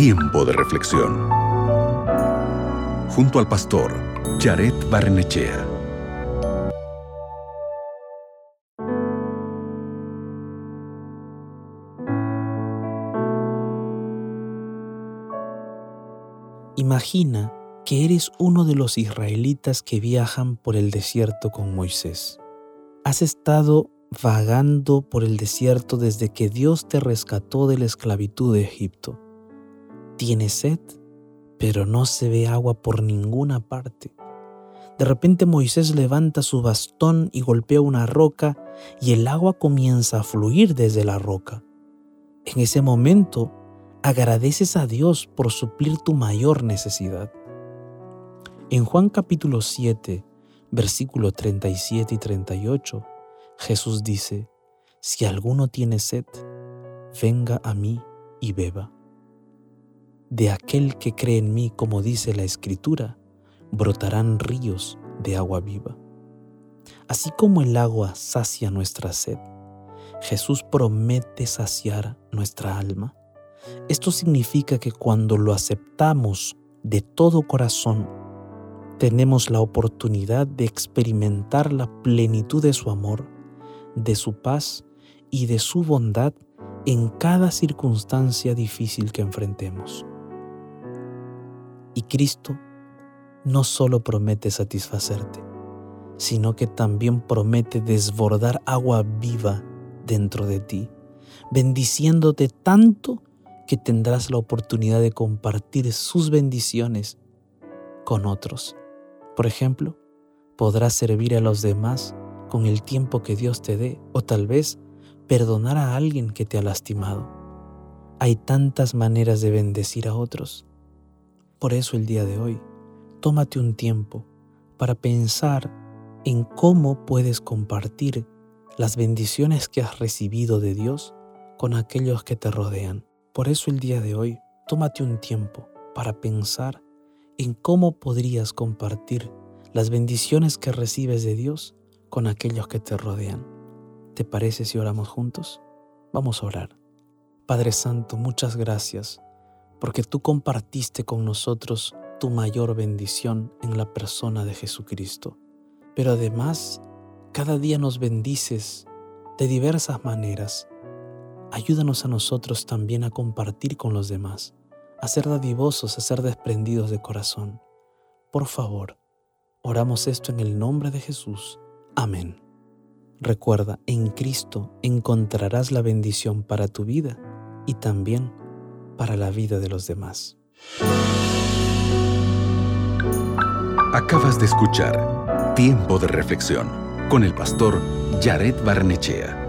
Tiempo de reflexión. Junto al pastor Jared Barnechea. Imagina que eres uno de los israelitas que viajan por el desierto con Moisés. Has estado vagando por el desierto desde que Dios te rescató de la esclavitud de Egipto. Tienes sed, pero no se ve agua por ninguna parte. De repente Moisés levanta su bastón y golpea una roca y el agua comienza a fluir desde la roca. En ese momento agradeces a Dios por suplir tu mayor necesidad. En Juan capítulo 7, versículo 37 y 38, Jesús dice, si alguno tiene sed, venga a mí y beba. De aquel que cree en mí, como dice la Escritura, brotarán ríos de agua viva. Así como el agua sacia nuestra sed, Jesús promete saciar nuestra alma. Esto significa que cuando lo aceptamos de todo corazón, tenemos la oportunidad de experimentar la plenitud de su amor, de su paz y de su bondad en cada circunstancia difícil que enfrentemos. Y Cristo no solo promete satisfacerte, sino que también promete desbordar agua viva dentro de ti, bendiciéndote tanto que tendrás la oportunidad de compartir sus bendiciones con otros. Por ejemplo, podrás servir a los demás con el tiempo que Dios te dé o tal vez perdonar a alguien que te ha lastimado. Hay tantas maneras de bendecir a otros. Por eso el día de hoy, tómate un tiempo para pensar en cómo puedes compartir las bendiciones que has recibido de Dios con aquellos que te rodean. Por eso el día de hoy, tómate un tiempo para pensar en cómo podrías compartir las bendiciones que recibes de Dios con aquellos que te rodean. ¿Te parece si oramos juntos? Vamos a orar. Padre Santo, muchas gracias porque tú compartiste con nosotros tu mayor bendición en la persona de Jesucristo. Pero además, cada día nos bendices de diversas maneras ayúdanos a nosotros también a compartir con los demás, a ser dadivosos, a ser desprendidos de corazón. Por favor, oramos esto en el nombre de Jesús. Amén. Recuerda, en Cristo encontrarás la bendición para tu vida y también para la vida de los demás. Acabas de escuchar Tiempo de Reflexión con el pastor Jared Barnechea.